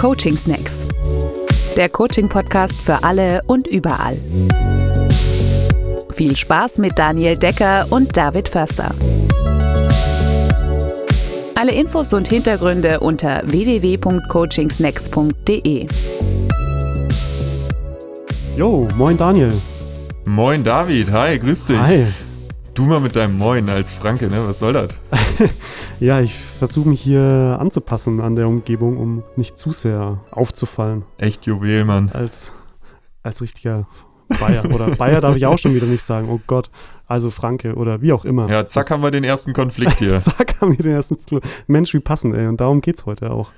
Coaching Snacks. Der Coaching-Podcast für alle und überall. Viel Spaß mit Daniel Decker und David Förster. Alle Infos und Hintergründe unter www.coachingsnacks.de. Jo, moin Daniel. Moin David, hi, grüß dich. Hi. Du mal mit deinem Moin als Franke, ne? Was soll das? ja, ich versuche mich hier anzupassen an der Umgebung, um nicht zu sehr aufzufallen. Echt Juwel, Mann. Als, als richtiger Bayer. Oder Bayer darf ich auch schon wieder nicht sagen. Oh Gott. Also Franke oder wie auch immer. Ja, zack, das, haben wir den ersten Konflikt hier. zack, haben wir den ersten Mensch, wie passend, ey. Und darum geht's heute auch.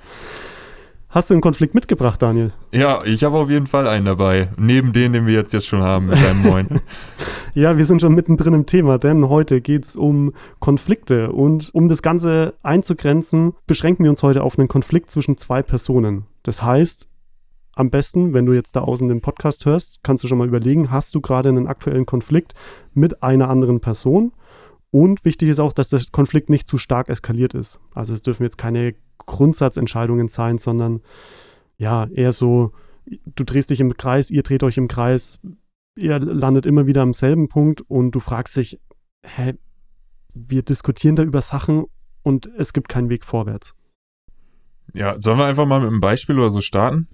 Hast du einen Konflikt mitgebracht, Daniel? Ja, ich habe auf jeden Fall einen dabei. Neben den, den wir jetzt, jetzt schon haben mit deinem Moin. ja, wir sind schon mittendrin im Thema, denn heute geht es um Konflikte. Und um das Ganze einzugrenzen, beschränken wir uns heute auf einen Konflikt zwischen zwei Personen. Das heißt, am besten, wenn du jetzt da außen den Podcast hörst, kannst du schon mal überlegen, hast du gerade einen aktuellen Konflikt mit einer anderen Person? Und wichtig ist auch, dass der Konflikt nicht zu stark eskaliert ist. Also es dürfen jetzt keine Grundsatzentscheidungen sein, sondern ja, eher so, du drehst dich im Kreis, ihr dreht euch im Kreis, ihr landet immer wieder am selben Punkt und du fragst dich, hä, wir diskutieren da über Sachen und es gibt keinen Weg vorwärts. Ja, sollen wir einfach mal mit einem Beispiel oder so starten?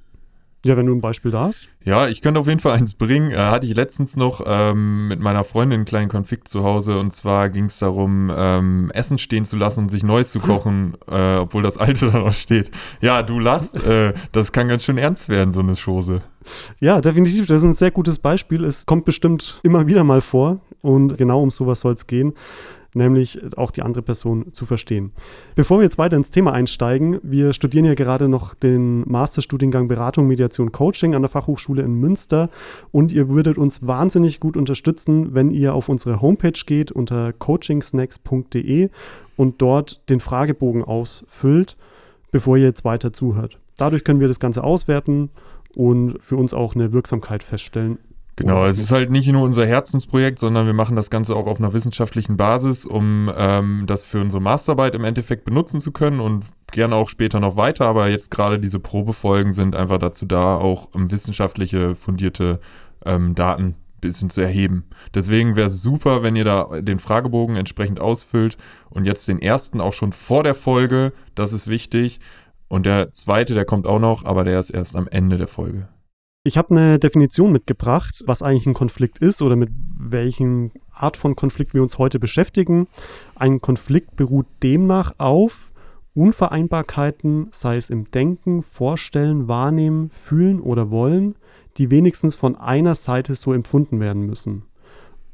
Ja, wenn du ein Beispiel da hast. Ja, ich könnte auf jeden Fall eins bringen. Äh, hatte ich letztens noch ähm, mit meiner Freundin einen kleinen Konflikt zu Hause. Und zwar ging es darum, ähm, Essen stehen zu lassen und sich Neues zu kochen, äh, obwohl das alte da noch steht. Ja, du lachst. Äh, das kann ganz schön ernst werden, so eine Chose. Ja, definitiv. Das ist ein sehr gutes Beispiel. Es kommt bestimmt immer wieder mal vor. Und genau um sowas soll es gehen nämlich auch die andere Person zu verstehen. Bevor wir jetzt weiter ins Thema einsteigen, wir studieren ja gerade noch den Masterstudiengang Beratung, Mediation, Coaching an der Fachhochschule in Münster und ihr würdet uns wahnsinnig gut unterstützen, wenn ihr auf unsere Homepage geht unter coachingsnacks.de und dort den Fragebogen ausfüllt, bevor ihr jetzt weiter zuhört. Dadurch können wir das Ganze auswerten und für uns auch eine Wirksamkeit feststellen, Genau, es ist halt nicht nur unser Herzensprojekt, sondern wir machen das Ganze auch auf einer wissenschaftlichen Basis, um ähm, das für unsere Masterarbeit im Endeffekt benutzen zu können und gerne auch später noch weiter. Aber jetzt gerade diese Probefolgen sind einfach dazu da, auch um wissenschaftliche, fundierte ähm, Daten ein bisschen zu erheben. Deswegen wäre es super, wenn ihr da den Fragebogen entsprechend ausfüllt und jetzt den ersten auch schon vor der Folge, das ist wichtig. Und der zweite, der kommt auch noch, aber der ist erst am Ende der Folge. Ich habe eine Definition mitgebracht, was eigentlich ein Konflikt ist oder mit welchen Art von Konflikt wir uns heute beschäftigen. Ein Konflikt beruht demnach auf Unvereinbarkeiten, sei es im Denken, Vorstellen, Wahrnehmen, Fühlen oder Wollen, die wenigstens von einer Seite so empfunden werden müssen.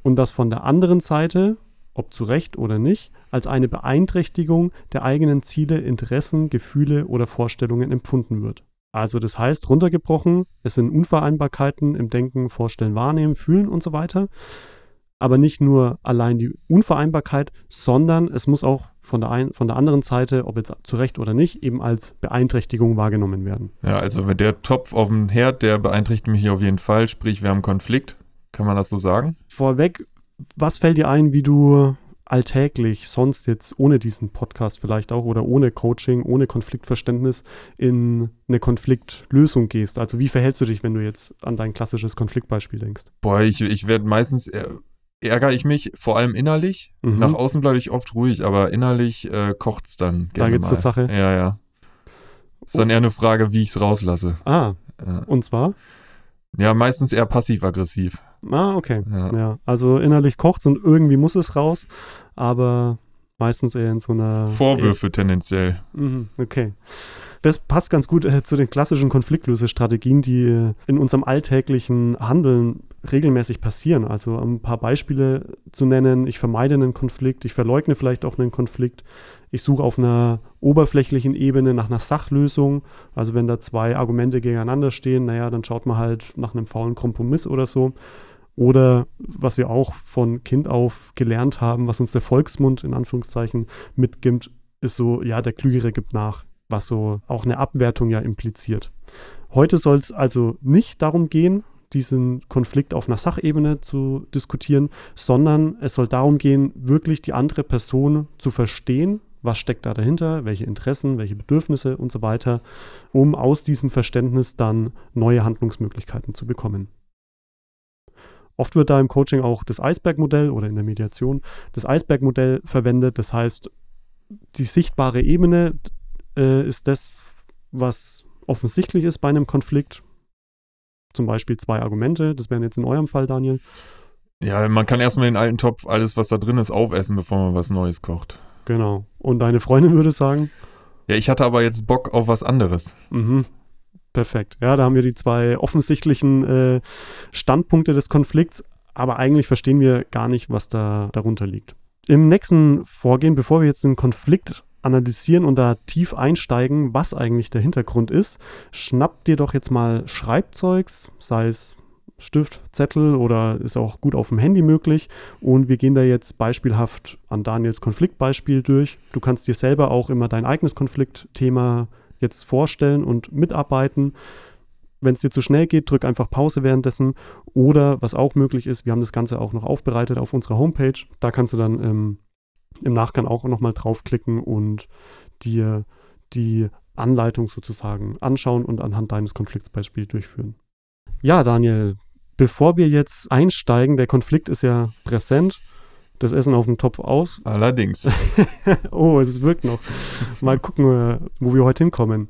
Und das von der anderen Seite, ob zu Recht oder nicht, als eine Beeinträchtigung der eigenen Ziele, Interessen, Gefühle oder Vorstellungen empfunden wird. Also das heißt, runtergebrochen, es sind Unvereinbarkeiten im Denken, Vorstellen, Wahrnehmen, Fühlen und so weiter. Aber nicht nur allein die Unvereinbarkeit, sondern es muss auch von der, ein, von der anderen Seite, ob jetzt zu Recht oder nicht, eben als Beeinträchtigung wahrgenommen werden. Ja, also der Topf auf dem Herd, der beeinträchtigt mich hier auf jeden Fall. Sprich, wir haben Konflikt. Kann man das so sagen? Vorweg, was fällt dir ein, wie du alltäglich sonst jetzt ohne diesen Podcast vielleicht auch oder ohne Coaching, ohne Konfliktverständnis in eine Konfliktlösung gehst? Also wie verhältst du dich, wenn du jetzt an dein klassisches Konfliktbeispiel denkst? Boah, ich, ich werde meistens, äh, ärgere ich mich, vor allem innerlich. Mhm. Nach außen bleibe ich oft ruhig, aber innerlich äh, kocht es dann. Da gibt es eine Sache. Ja, ja. Ist dann eher eine Frage, wie ich es rauslasse. Ah, ja. und zwar? Ja, meistens eher passiv-aggressiv. Ah, okay. Ja. ja. Also innerlich kocht und irgendwie muss es raus, aber meistens eher in so einer. Vorwürfe eher, tendenziell. Mhm, okay. Das passt ganz gut äh, zu den klassischen Konfliktlösestrategien, die äh, in unserem alltäglichen Handeln regelmäßig passieren. Also um ein paar Beispiele zu nennen. Ich vermeide einen Konflikt, ich verleugne vielleicht auch einen Konflikt. Ich suche auf einer oberflächlichen Ebene nach einer Sachlösung. Also wenn da zwei Argumente gegeneinander stehen, naja, dann schaut man halt nach einem faulen Kompromiss oder so. Oder was wir auch von Kind auf gelernt haben, was uns der Volksmund in Anführungszeichen mitgibt, ist so, ja, der Klügere gibt nach, was so auch eine Abwertung ja impliziert. Heute soll es also nicht darum gehen, diesen Konflikt auf einer Sachebene zu diskutieren, sondern es soll darum gehen, wirklich die andere Person zu verstehen, was steckt da dahinter, welche Interessen, welche Bedürfnisse und so weiter, um aus diesem Verständnis dann neue Handlungsmöglichkeiten zu bekommen. Oft wird da im Coaching auch das Eisbergmodell oder in der Mediation das Eisbergmodell verwendet. Das heißt, die sichtbare Ebene äh, ist das, was offensichtlich ist bei einem Konflikt. Zum Beispiel zwei Argumente. Das wären jetzt in eurem Fall, Daniel. Ja, man kann erstmal den alten Topf, alles, was da drin ist, aufessen, bevor man was Neues kocht. Genau. Und deine Freundin würde sagen? Ja, ich hatte aber jetzt Bock auf was anderes. Mhm. Perfekt. Ja, da haben wir die zwei offensichtlichen äh, Standpunkte des Konflikts, aber eigentlich verstehen wir gar nicht, was da darunter liegt. Im nächsten Vorgehen, bevor wir jetzt den Konflikt analysieren und da tief einsteigen, was eigentlich der Hintergrund ist, schnappt dir doch jetzt mal Schreibzeugs, sei es Stift, Zettel oder ist auch gut auf dem Handy möglich. Und wir gehen da jetzt beispielhaft an Daniels Konfliktbeispiel durch. Du kannst dir selber auch immer dein eigenes Konfliktthema jetzt vorstellen und mitarbeiten. Wenn es dir zu schnell geht, drück einfach Pause währenddessen. Oder was auch möglich ist, wir haben das Ganze auch noch aufbereitet auf unserer Homepage. Da kannst du dann ähm, im Nachgang auch nochmal draufklicken und dir die Anleitung sozusagen anschauen und anhand deines Konfliktbeispiels durchführen. Ja, Daniel, bevor wir jetzt einsteigen, der Konflikt ist ja präsent. Das Essen auf dem Topf aus. Allerdings. oh, es wirkt noch. Mal gucken, äh, wo wir heute hinkommen.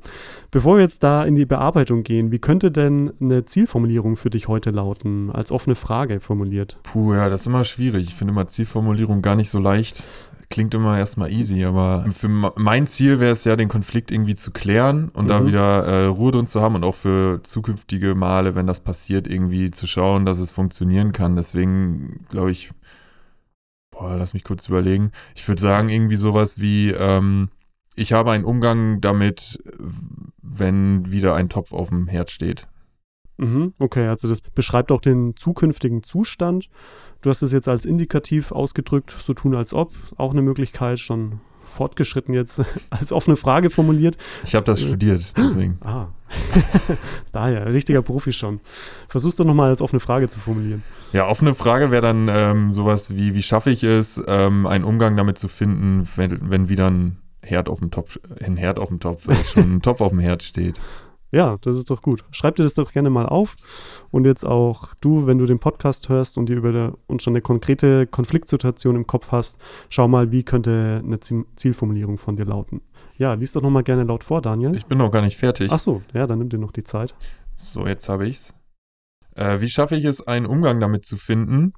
Bevor wir jetzt da in die Bearbeitung gehen, wie könnte denn eine Zielformulierung für dich heute lauten, als offene Frage formuliert? Puh, ja, das ist immer schwierig. Ich finde immer Zielformulierung gar nicht so leicht klingt immer erstmal easy, aber für mein Ziel wäre es ja, den Konflikt irgendwie zu klären und mhm. da wieder äh, Ruhe drin zu haben und auch für zukünftige Male, wenn das passiert, irgendwie zu schauen, dass es funktionieren kann. Deswegen glaube ich, boah, lass mich kurz überlegen. Ich würde sagen, irgendwie sowas wie, ähm, ich habe einen Umgang damit, wenn wieder ein Topf auf dem Herd steht. Mhm, okay, also das beschreibt auch den zukünftigen Zustand. Du hast es jetzt als indikativ ausgedrückt, so tun als ob. Auch eine Möglichkeit, schon fortgeschritten jetzt als offene Frage formuliert. Ich habe das studiert, deswegen. Ah, daher, richtiger Profi schon. Versuch's doch nochmal als offene Frage zu formulieren. Ja, offene Frage wäre dann ähm, sowas wie, wie schaffe ich es, ähm, einen Umgang damit zu finden, wenn, wenn wieder ein Herd auf dem Topf, ein Herd auf dem Topf, äh, schon ein Topf auf dem Herd steht. Ja, das ist doch gut. Schreib dir das doch gerne mal auf. Und jetzt auch du, wenn du den Podcast hörst und dir über der, und schon eine konkrete Konfliktsituation im Kopf hast, schau mal, wie könnte eine Zielformulierung von dir lauten. Ja, lies doch nochmal gerne laut vor, Daniel. Ich bin noch gar nicht fertig. Ach so, ja, dann nimm dir noch die Zeit. So, jetzt habe ich's. Äh, wie schaffe ich es, einen Umgang damit zu finden,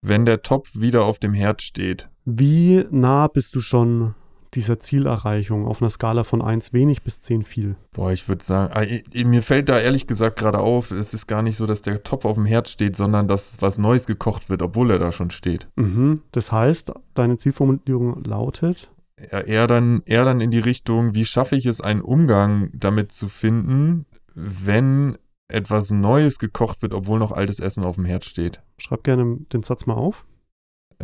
wenn der Topf wieder auf dem Herd steht? Wie nah bist du schon dieser Zielerreichung auf einer Skala von 1 wenig bis 10 viel? Boah, ich würde sagen, ah, mir fällt da ehrlich gesagt gerade auf, es ist gar nicht so, dass der Topf auf dem Herd steht, sondern dass was Neues gekocht wird, obwohl er da schon steht. Mhm. Das heißt, deine Zielformulierung lautet? Ja, eher dann, eher dann in die Richtung, wie schaffe ich es, einen Umgang damit zu finden, wenn etwas Neues gekocht wird, obwohl noch altes Essen auf dem Herd steht. Schreib gerne den Satz mal auf.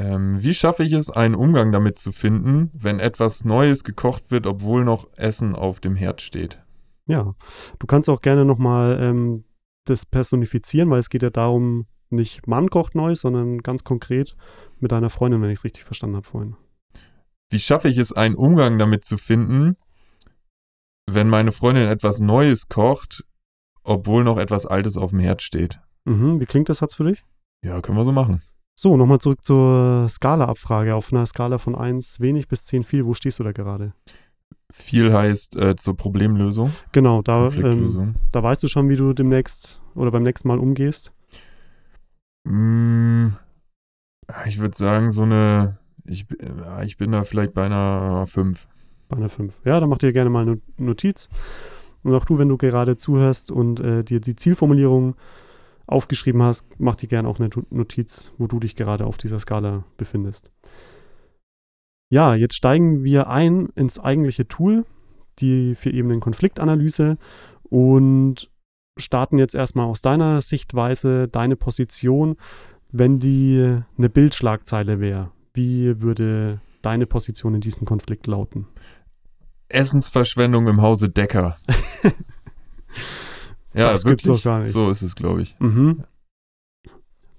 Ähm, wie schaffe ich es, einen Umgang damit zu finden, wenn etwas Neues gekocht wird, obwohl noch Essen auf dem Herd steht? Ja, du kannst auch gerne nochmal ähm, das personifizieren, weil es geht ja darum, nicht Mann kocht neu, sondern ganz konkret mit deiner Freundin, wenn ich es richtig verstanden habe vorhin. Wie schaffe ich es, einen Umgang damit zu finden, wenn meine Freundin etwas Neues kocht, obwohl noch etwas Altes auf dem Herd steht? Mhm, wie klingt das Satz für dich? Ja, können wir so machen. So, nochmal zurück zur Skala-Abfrage. Auf einer Skala von 1 wenig bis 10 viel, wo stehst du da gerade? Viel heißt äh, zur Problemlösung. Genau, da, ähm, da weißt du schon, wie du demnächst oder beim nächsten Mal umgehst. Mm, ich würde sagen, so eine, ich, ich bin da vielleicht bei einer 5. Bei einer 5. Ja, dann mach dir gerne mal eine Notiz. Und auch du, wenn du gerade zuhörst und äh, dir die Zielformulierung aufgeschrieben hast, mach dir gerne auch eine Notiz, wo du dich gerade auf dieser Skala befindest. Ja, jetzt steigen wir ein ins eigentliche Tool, die vier Ebenen Konfliktanalyse und starten jetzt erstmal aus deiner Sichtweise, deine Position, wenn die eine Bildschlagzeile wäre. Wie würde deine Position in diesem Konflikt lauten? Essensverschwendung im Hause Decker. Ja, das wirklich. Gibt's doch gar nicht. So ist es, glaube ich. Mhm.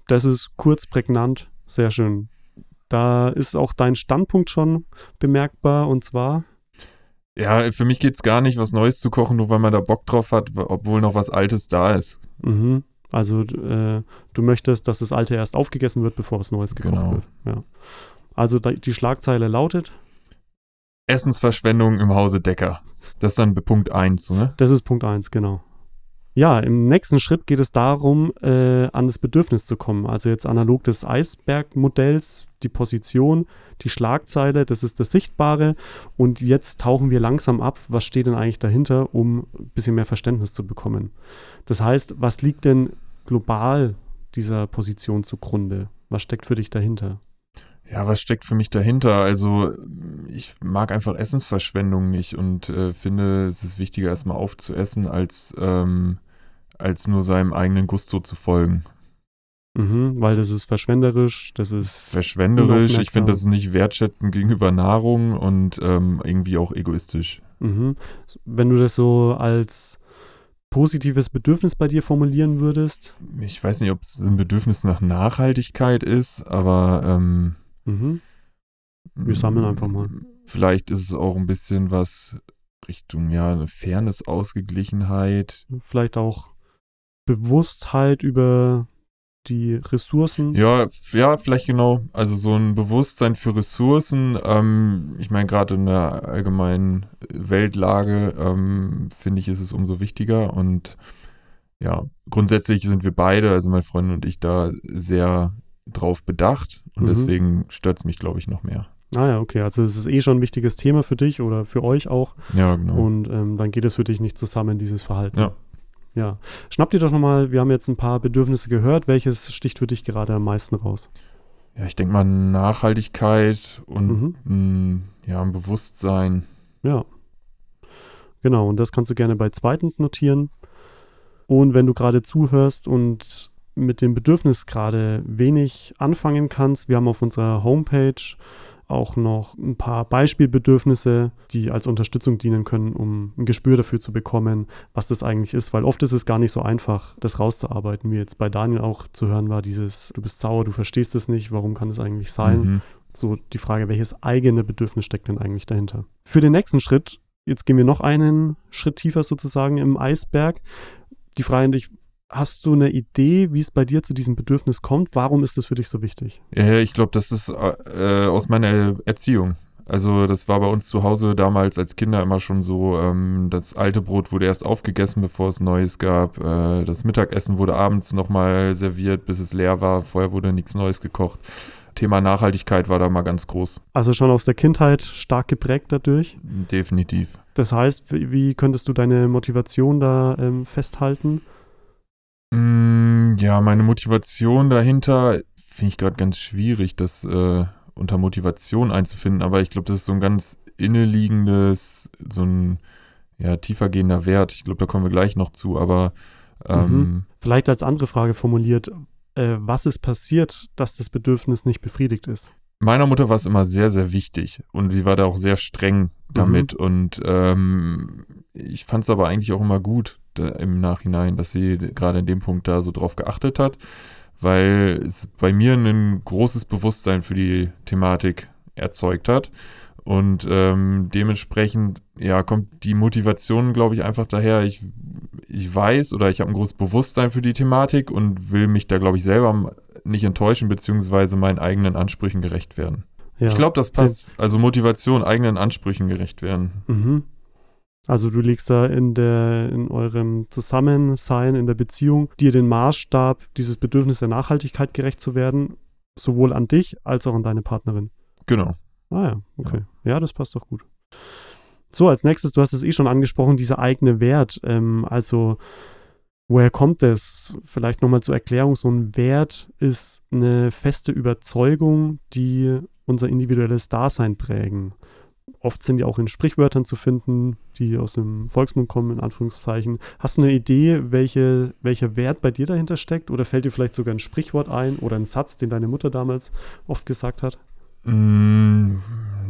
Das ist kurz, prägnant, sehr schön. Da ist auch dein Standpunkt schon bemerkbar und zwar. Ja, für mich geht es gar nicht, was Neues zu kochen, nur weil man da Bock drauf hat, obwohl noch was Altes da ist. Mhm. Also äh, du möchtest, dass das Alte erst aufgegessen wird, bevor was Neues gekocht Genau. wird. Ja. Also die Schlagzeile lautet, Essensverschwendung im Hause Decker. Das ist dann Punkt 1, ne? das ist Punkt 1, genau. Ja, im nächsten Schritt geht es darum, äh, an das Bedürfnis zu kommen. Also jetzt analog des Eisbergmodells, die Position, die Schlagzeile, das ist das Sichtbare. Und jetzt tauchen wir langsam ab, was steht denn eigentlich dahinter, um ein bisschen mehr Verständnis zu bekommen. Das heißt, was liegt denn global dieser Position zugrunde? Was steckt für dich dahinter? Ja, was steckt für mich dahinter? Also, ich mag einfach Essensverschwendung nicht und äh, finde, es ist wichtiger, erstmal aufzuessen, als, ähm, als nur seinem eigenen Gusto zu folgen. Mhm, weil das ist verschwenderisch, das ist Verschwenderisch, ich finde das nicht wertschätzend gegenüber Nahrung und ähm, irgendwie auch egoistisch. Mhm. Wenn du das so als positives Bedürfnis bei dir formulieren würdest. Ich weiß nicht, ob es ein Bedürfnis nach Nachhaltigkeit ist, aber ähm, Mhm. Wir sammeln einfach mal. Vielleicht ist es auch ein bisschen was Richtung, ja, eine Fairness, Ausgeglichenheit. Vielleicht auch Bewusstheit über die Ressourcen. Ja, ja, vielleicht genau. Also so ein Bewusstsein für Ressourcen. Ähm, ich meine, gerade in der allgemeinen Weltlage ähm, finde ich, ist es umso wichtiger. Und ja, grundsätzlich sind wir beide, also mein Freund und ich, da sehr drauf bedacht. Und Mhm. deswegen stört es mich, glaube ich, noch mehr. Ah ja, okay. Also es ist eh schon ein wichtiges Thema für dich oder für euch auch. Ja, genau. Und ähm, dann geht es für dich nicht zusammen, dieses Verhalten. Ja. Ja. Schnapp dir doch nochmal, wir haben jetzt ein paar Bedürfnisse gehört. Welches sticht für dich gerade am meisten raus? ja, ich denke mal Nachhaltigkeit und Mhm. mh, ja, ein Bewusstsein. Ja. Genau, und das kannst du gerne bei zweitens notieren. Und wenn du gerade zuhörst und mit dem Bedürfnis gerade wenig anfangen kannst, wir haben auf unserer Homepage auch noch ein paar Beispielbedürfnisse, die als Unterstützung dienen können, um ein Gespür dafür zu bekommen, was das eigentlich ist. Weil oft ist es gar nicht so einfach, das rauszuarbeiten, wie jetzt bei Daniel auch zu hören war, dieses, du bist sauer, du verstehst es nicht, warum kann es eigentlich sein? Mhm. so die Frage, welches eigene Bedürfnis steckt denn eigentlich dahinter? Für den nächsten Schritt, jetzt gehen wir noch einen Schritt tiefer sozusagen im Eisberg. Die Frage an dich, hast du eine Idee, wie es bei dir zu diesem Bedürfnis kommt? Warum ist das für dich so wichtig? Ja, ich glaube, das ist äh, aus meiner Erziehung. Also das war bei uns zu Hause damals als Kinder immer schon so, ähm, das alte Brot wurde erst aufgegessen, bevor es Neues gab. Äh, das Mittagessen wurde abends nochmal serviert, bis es leer war. Vorher wurde nichts Neues gekocht. Thema Nachhaltigkeit war da mal ganz groß. Also schon aus der Kindheit stark geprägt dadurch. Definitiv. Das heißt, wie, wie könntest du deine Motivation da ähm, festhalten? Mm, ja, meine Motivation dahinter finde ich gerade ganz schwierig, das äh, unter Motivation einzufinden. Aber ich glaube, das ist so ein ganz inneliegendes, so ein ja, tiefergehender Wert. Ich glaube, da kommen wir gleich noch zu. Aber ähm, Vielleicht als andere Frage formuliert, äh, was ist passiert, dass das Bedürfnis nicht befriedigt ist? meiner Mutter war es immer sehr, sehr wichtig und sie war da auch sehr streng damit. Und ähm, ich fand es aber eigentlich auch immer gut im Nachhinein, dass sie gerade in dem Punkt da so drauf geachtet hat, weil es bei mir ein großes Bewusstsein für die Thematik erzeugt hat. Und ähm, dementsprechend, ja, kommt die Motivation, glaube ich, einfach daher. Ich, ich weiß oder ich habe ein großes Bewusstsein für die Thematik und will mich da, glaube ich, selber nicht enttäuschen, beziehungsweise meinen eigenen Ansprüchen gerecht werden. Ja. Ich glaube, das passt. Also Motivation, eigenen Ansprüchen gerecht werden. Mhm. Also du legst da in der in eurem Zusammensein in der Beziehung dir den Maßstab, dieses Bedürfnis der Nachhaltigkeit gerecht zu werden, sowohl an dich als auch an deine Partnerin. Genau. Ah ja, okay. Ja, das passt doch gut. So, als nächstes, du hast es eh schon angesprochen, dieser eigene Wert. Ähm, also, woher kommt das? Vielleicht nochmal zur Erklärung. So ein Wert ist eine feste Überzeugung, die unser individuelles Dasein prägen. Oft sind die auch in Sprichwörtern zu finden, die aus dem Volksmund kommen, in Anführungszeichen. Hast du eine Idee, welche, welcher Wert bei dir dahinter steckt? Oder fällt dir vielleicht sogar ein Sprichwort ein oder ein Satz, den deine Mutter damals oft gesagt hat? Mm,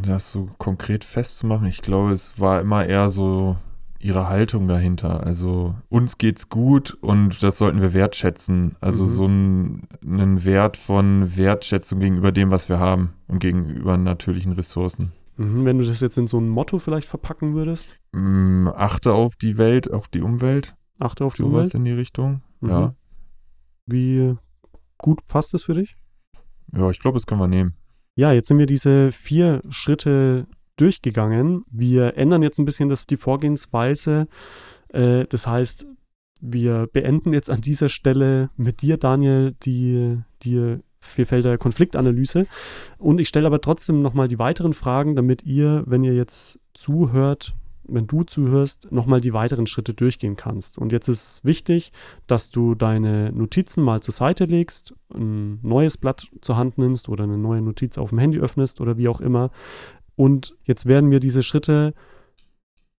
Das so konkret festzumachen, ich glaube, es war immer eher so ihre Haltung dahinter. Also uns geht's gut und das sollten wir wertschätzen. Also Mhm. so ein, einen Wert von Wertschätzung gegenüber dem, was wir haben und gegenüber natürlichen Ressourcen. Mhm, wenn du das jetzt in so ein Motto vielleicht verpacken würdest, Mm, achte auf die Welt, auf die Umwelt, achte auf die sowas Umwelt. in die Richtung. Mhm. Ja. Wie gut passt das für dich? Ja, ich glaube, das können wir nehmen. Ja, jetzt sind wir diese vier Schritte durchgegangen. Wir ändern jetzt ein bisschen das, die Vorgehensweise. Äh, das heißt, wir beenden jetzt an dieser Stelle mit dir, Daniel, die, die Vierfelder Konfliktanalyse. Und ich stelle aber trotzdem nochmal die weiteren Fragen, damit ihr, wenn ihr jetzt zuhört, wenn du zuhörst, nochmal die weiteren Schritte durchgehen kannst. Und jetzt ist wichtig, dass du deine Notizen mal zur Seite legst, ein neues Blatt zur Hand nimmst oder eine neue Notiz auf dem Handy öffnest oder wie auch immer. Und jetzt werden wir diese Schritte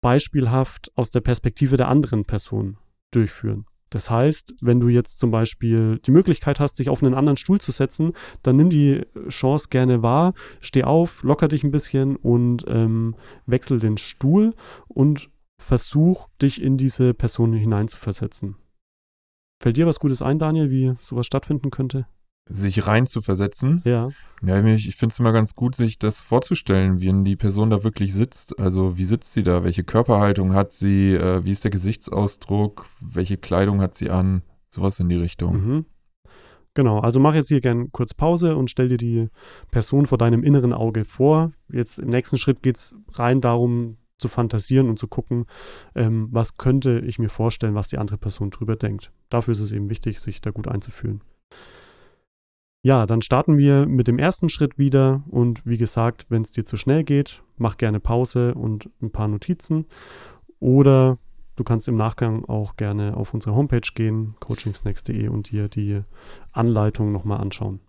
beispielhaft aus der Perspektive der anderen Person durchführen. Das heißt, wenn du jetzt zum Beispiel die Möglichkeit hast, dich auf einen anderen Stuhl zu setzen, dann nimm die Chance gerne wahr, steh auf, locker dich ein bisschen und ähm, wechsel den Stuhl und versuch, dich in diese Person hineinzuversetzen. Fällt dir was Gutes ein, Daniel, wie sowas stattfinden könnte? Sich rein zu versetzen. Ja. Ja, ich, ich finde es immer ganz gut, sich das vorzustellen, wie die Person da wirklich sitzt. Also wie sitzt sie da? Welche Körperhaltung hat sie? Äh, wie ist der Gesichtsausdruck? Welche Kleidung hat sie an? Sowas in die Richtung. Mhm. Genau, also mach jetzt hier gern kurz Pause und stell dir die Person vor deinem inneren Auge vor. Jetzt im nächsten Schritt geht es rein darum, zu fantasieren und zu gucken, ähm, was könnte ich mir vorstellen, was die andere Person drüber denkt. Dafür ist es eben wichtig, sich da gut einzufühlen. Ja, dann starten wir mit dem ersten Schritt wieder und wie gesagt, wenn es dir zu schnell geht, mach gerne Pause und ein paar Notizen oder du kannst im Nachgang auch gerne auf unsere Homepage gehen, coachingsnacks.de und dir die Anleitung nochmal anschauen.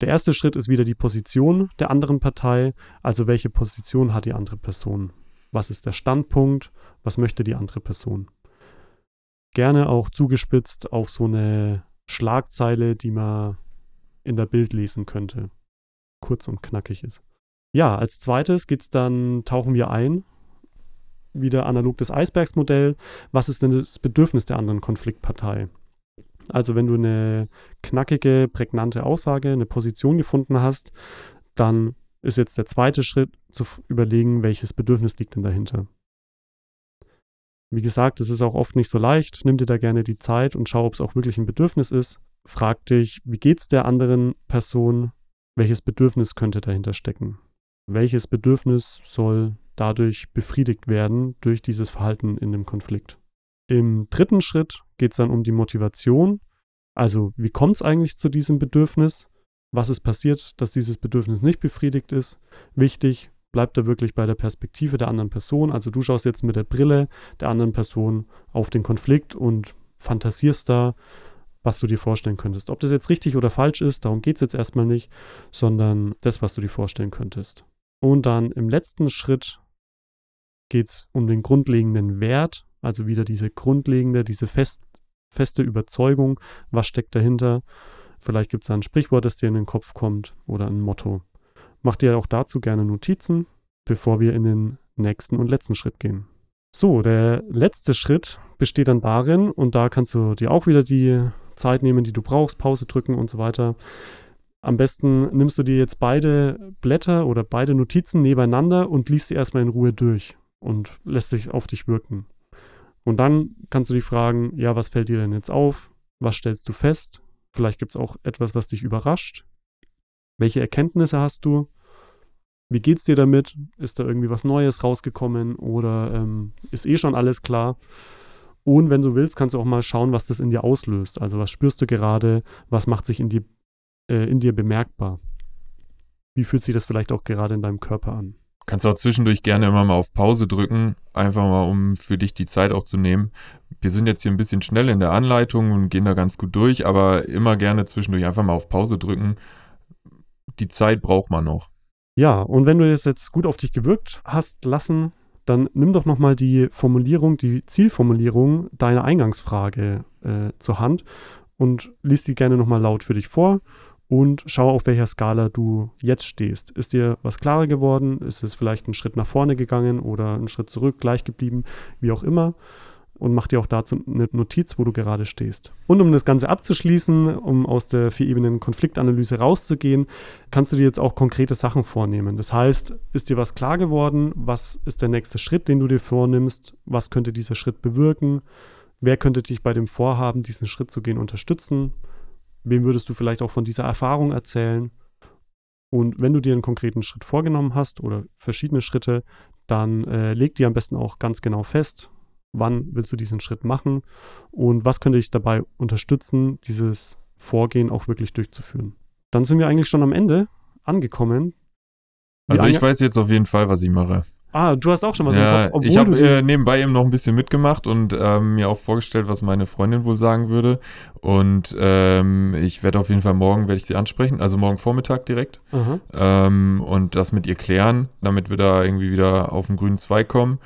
Der erste Schritt ist wieder die Position der anderen Partei, also welche Position hat die andere Person? Was ist der Standpunkt? Was möchte die andere Person? Gerne auch zugespitzt auf so eine Schlagzeile, die man in der Bild lesen könnte. Kurz und knackig ist. Ja, als zweites geht's dann, tauchen wir ein, wieder analog des Eisbergsmodell. Was ist denn das Bedürfnis der anderen Konfliktpartei? Also wenn du eine knackige, prägnante Aussage, eine Position gefunden hast, dann ist jetzt der zweite Schritt zu überlegen, welches Bedürfnis liegt denn dahinter. Wie gesagt, es ist auch oft nicht so leicht. Nimm dir da gerne die Zeit und schau, ob es auch wirklich ein Bedürfnis ist. Frag dich, wie geht's der anderen Person? Welches Bedürfnis könnte dahinter stecken? Welches Bedürfnis soll dadurch befriedigt werden durch dieses Verhalten in dem Konflikt? Im dritten Schritt geht es dann um die Motivation. Also, wie kommt es eigentlich zu diesem Bedürfnis? Was ist passiert, dass dieses Bedürfnis nicht befriedigt ist? Wichtig, bleibt da wirklich bei der Perspektive der anderen Person. Also du schaust jetzt mit der Brille der anderen Person auf den Konflikt und fantasierst da, was du dir vorstellen könntest. Ob das jetzt richtig oder falsch ist, darum geht es jetzt erstmal nicht, sondern das, was du dir vorstellen könntest. Und dann im letzten Schritt geht es um den grundlegenden Wert, also wieder diese grundlegende, diese fest, feste Überzeugung, was steckt dahinter. Vielleicht gibt es da ein Sprichwort, das dir in den Kopf kommt oder ein Motto. Mach dir auch dazu gerne Notizen, bevor wir in den nächsten und letzten Schritt gehen. So, der letzte Schritt besteht dann darin, und da kannst du dir auch wieder die Zeit nehmen, die du brauchst, Pause drücken und so weiter. Am besten nimmst du dir jetzt beide Blätter oder beide Notizen nebeneinander und liest sie erstmal in Ruhe durch und lässt sich auf dich wirken. Und dann kannst du dich fragen, ja, was fällt dir denn jetzt auf? Was stellst du fest? Vielleicht gibt es auch etwas, was dich überrascht. Welche Erkenntnisse hast du? Wie geht's dir damit? Ist da irgendwie was Neues rausgekommen oder ähm, ist eh schon alles klar? Und wenn du willst, kannst du auch mal schauen, was das in dir auslöst. Also was spürst du gerade? Was macht sich in, die, äh, in dir bemerkbar? Wie fühlt sich das vielleicht auch gerade in deinem Körper an? Kannst du auch zwischendurch gerne immer mal auf Pause drücken, einfach mal, um für dich die Zeit auch zu nehmen. Wir sind jetzt hier ein bisschen schnell in der Anleitung und gehen da ganz gut durch, aber immer gerne zwischendurch einfach mal auf Pause drücken. Die Zeit braucht man noch. Ja, und wenn du das jetzt gut auf dich gewirkt hast lassen, dann nimm doch nochmal die Formulierung, die Zielformulierung deiner Eingangsfrage äh, zur Hand und lies die gerne nochmal laut für dich vor und schau, auf welcher Skala du jetzt stehst. Ist dir was klarer geworden? Ist es vielleicht ein Schritt nach vorne gegangen oder ein Schritt zurück, gleich geblieben, wie auch immer? Und mach dir auch dazu eine Notiz, wo du gerade stehst. Und um das Ganze abzuschließen, um aus der vier Ebenen Konfliktanalyse rauszugehen, kannst du dir jetzt auch konkrete Sachen vornehmen. Das heißt, ist dir was klar geworden? Was ist der nächste Schritt, den du dir vornimmst? Was könnte dieser Schritt bewirken? Wer könnte dich bei dem Vorhaben, diesen Schritt zu gehen, unterstützen? Wem würdest du vielleicht auch von dieser Erfahrung erzählen? Und wenn du dir einen konkreten Schritt vorgenommen hast oder verschiedene Schritte, dann äh, leg dir am besten auch ganz genau fest, wann willst du diesen Schritt machen und was könnte dich dabei unterstützen, dieses Vorgehen auch wirklich durchzuführen. Dann sind wir eigentlich schon am Ende angekommen. Also ich weiß jetzt auf jeden Fall, was ich mache. Ah, du hast auch schon was ja, im Kopf. Ich habe äh, nebenbei eben noch ein bisschen mitgemacht und ähm, mir auch vorgestellt, was meine Freundin wohl sagen würde. Und ähm, ich werde auf jeden Fall morgen werde ich sie ansprechen, also morgen Vormittag direkt. Ähm, und das mit ihr klären, damit wir da irgendwie wieder auf den grünen Zweig kommen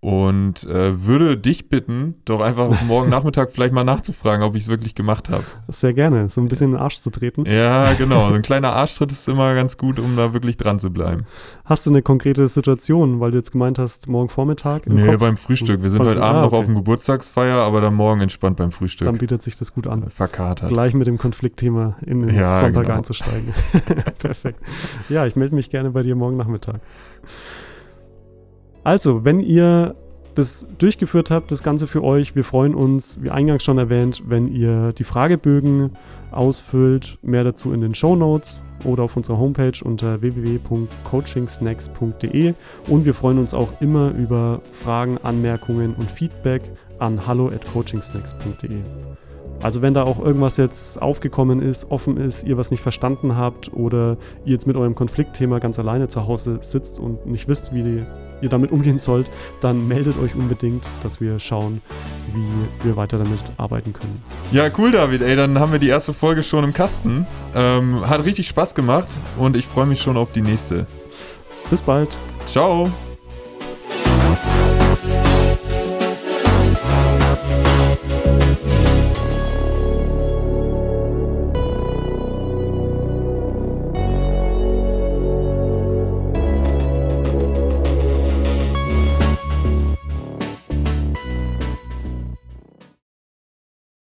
und äh, würde dich bitten, doch einfach morgen Nachmittag vielleicht mal nachzufragen, ob ich es wirklich gemacht habe. Sehr gerne, so ein bisschen in den Arsch zu treten. Ja, genau. So ein kleiner Arschtritt ist immer ganz gut, um da wirklich dran zu bleiben. Hast du eine konkrete Situation, weil du jetzt gemeint hast, morgen Vormittag? Im nee, Kopf? beim Frühstück. Wir sind heute Abend ah, okay. noch auf dem Geburtstagsfeier, aber dann morgen entspannt beim Frühstück. Dann bietet sich das gut an. Verkatert. Gleich mit dem Konfliktthema in den ja, Sonntag genau. einzusteigen. Perfekt. Ja, ich melde mich gerne bei dir morgen Nachmittag. Also, wenn ihr das durchgeführt habt, das Ganze für euch, wir freuen uns, wie eingangs schon erwähnt, wenn ihr die Fragebögen ausfüllt. Mehr dazu in den Show Notes oder auf unserer Homepage unter www.coachingsnacks.de. Und wir freuen uns auch immer über Fragen, Anmerkungen und Feedback an hallo at coachingsnacks.de. Also wenn da auch irgendwas jetzt aufgekommen ist, offen ist, ihr was nicht verstanden habt oder ihr jetzt mit eurem Konfliktthema ganz alleine zu Hause sitzt und nicht wisst, wie ihr damit umgehen sollt, dann meldet euch unbedingt, dass wir schauen, wie wir weiter damit arbeiten können. Ja, cool, David. Ey, dann haben wir die erste Folge schon im Kasten. Ähm, hat richtig Spaß gemacht und ich freue mich schon auf die nächste. Bis bald. Ciao.